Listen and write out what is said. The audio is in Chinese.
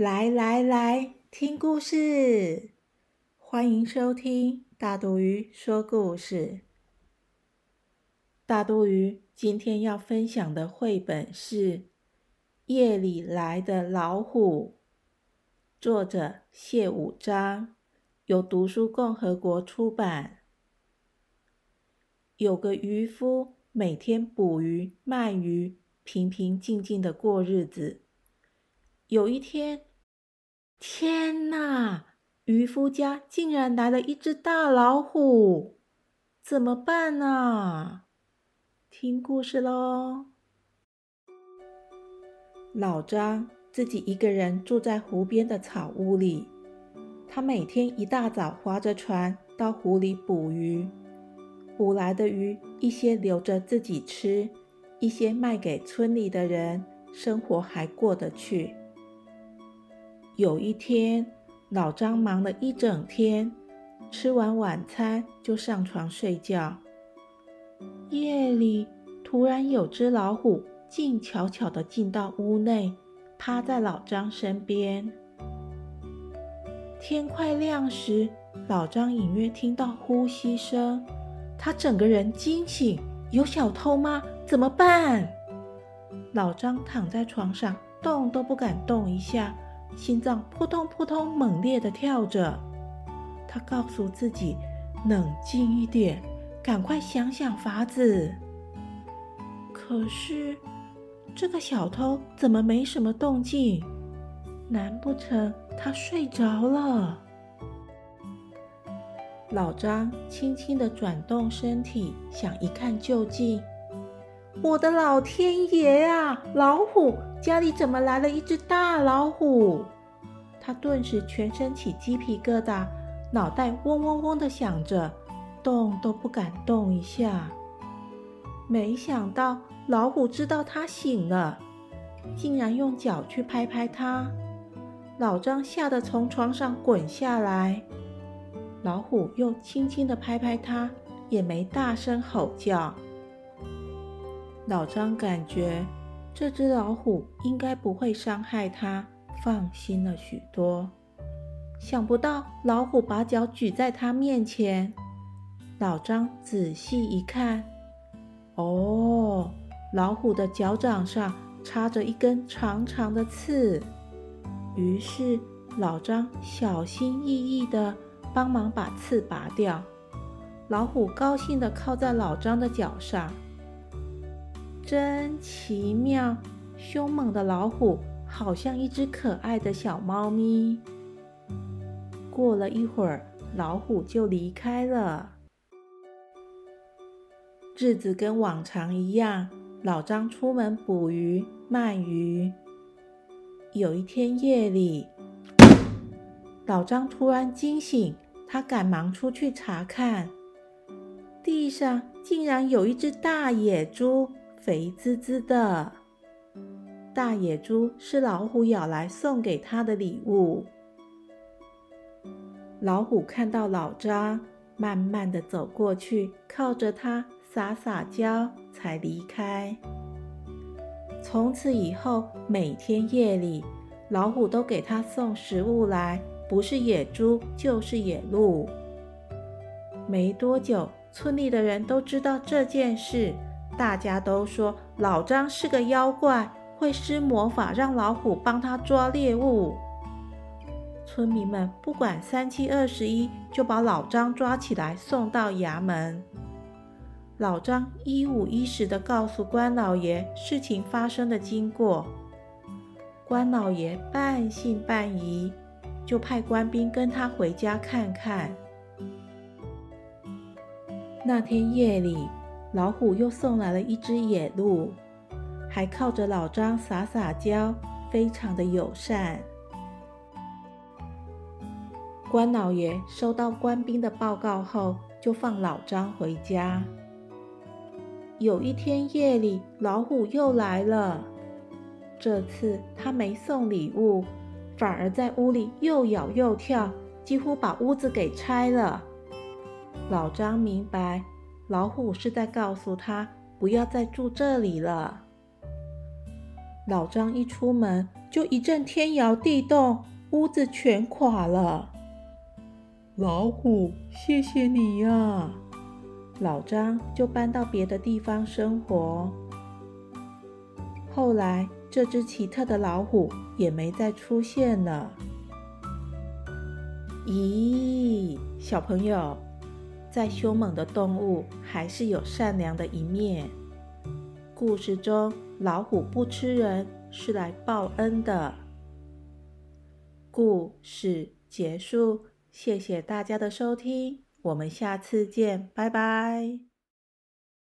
来来来，听故事！欢迎收听大肚鱼说故事。大肚鱼今天要分享的绘本是《夜里来的老虎》，作者谢五章，由读书共和国出版。有个渔夫，每天捕鱼卖鱼，平平静静的过日子。有一天，天哪！渔夫家竟然来了一只大老虎，怎么办呢？听故事喽。老张自己一个人住在湖边的草屋里，他每天一大早划着船到湖里捕鱼，捕来的鱼一些留着自己吃，一些卖给村里的人，生活还过得去。有一天，老张忙了一整天，吃完晚餐就上床睡觉。夜里，突然有只老虎静悄悄地进到屋内，趴在老张身边。天快亮时，老张隐约听到呼吸声，他整个人惊醒：有小偷吗？怎么办？老张躺在床上，动都不敢动一下。心脏扑通扑通猛烈的跳着，他告诉自己冷静一点，赶快想想法子。可是这个小偷怎么没什么动静？难不成他睡着了？老张轻轻的转动身体，想一看究竟。我的老天爷啊！老虎家里怎么来了一只大老虎？他顿时全身起鸡皮疙瘩，脑袋嗡嗡嗡的响着，动都不敢动一下。没想到老虎知道他醒了，竟然用脚去拍拍他。老张吓得从床上滚下来，老虎又轻轻的拍拍他，也没大声吼叫。老张感觉这只老虎应该不会伤害他，放心了许多。想不到老虎把脚举在他面前，老张仔细一看，哦，老虎的脚掌上插着一根长长的刺。于是老张小心翼翼地帮忙把刺拔掉。老虎高兴地靠在老张的脚上。真奇妙！凶猛的老虎好像一只可爱的小猫咪。过了一会儿，老虎就离开了。日子跟往常一样，老张出门捕鱼卖鱼。有一天夜里，老张突然惊醒，他赶忙出去查看，地上竟然有一只大野猪。肥滋滋的大野猪是老虎咬来送给他的礼物。老虎看到老张，慢慢的走过去，靠着他撒撒娇，才离开。从此以后，每天夜里，老虎都给他送食物来，不是野猪就是野鹿。没多久，村里的人都知道这件事。大家都说老张是个妖怪，会施魔法让老虎帮他抓猎物。村民们不管三七二十一，就把老张抓起来送到衙门。老张一五一十的告诉关老爷事情发生的经过。关老爷半信半疑，就派官兵跟他回家看看。那天夜里。老虎又送来了一只野鹿，还靠着老张撒撒娇，非常的友善。关老爷收到官兵的报告后，就放老张回家。有一天夜里，老虎又来了。这次他没送礼物，反而在屋里又咬又跳，几乎把屋子给拆了。老张明白，老虎是在告诉他不要再住这里了。老张一出门，就一阵天摇地动，屋子全垮了。老虎，谢谢你呀！老张就搬到别的地方生活。后来，这只奇特的老虎也没再出现了。咦，小朋友，再凶猛的动物还是有善良的一面。故事中，老虎不吃人，是来报恩的。故事结束。谢谢大家的收听，我们下次见，拜拜。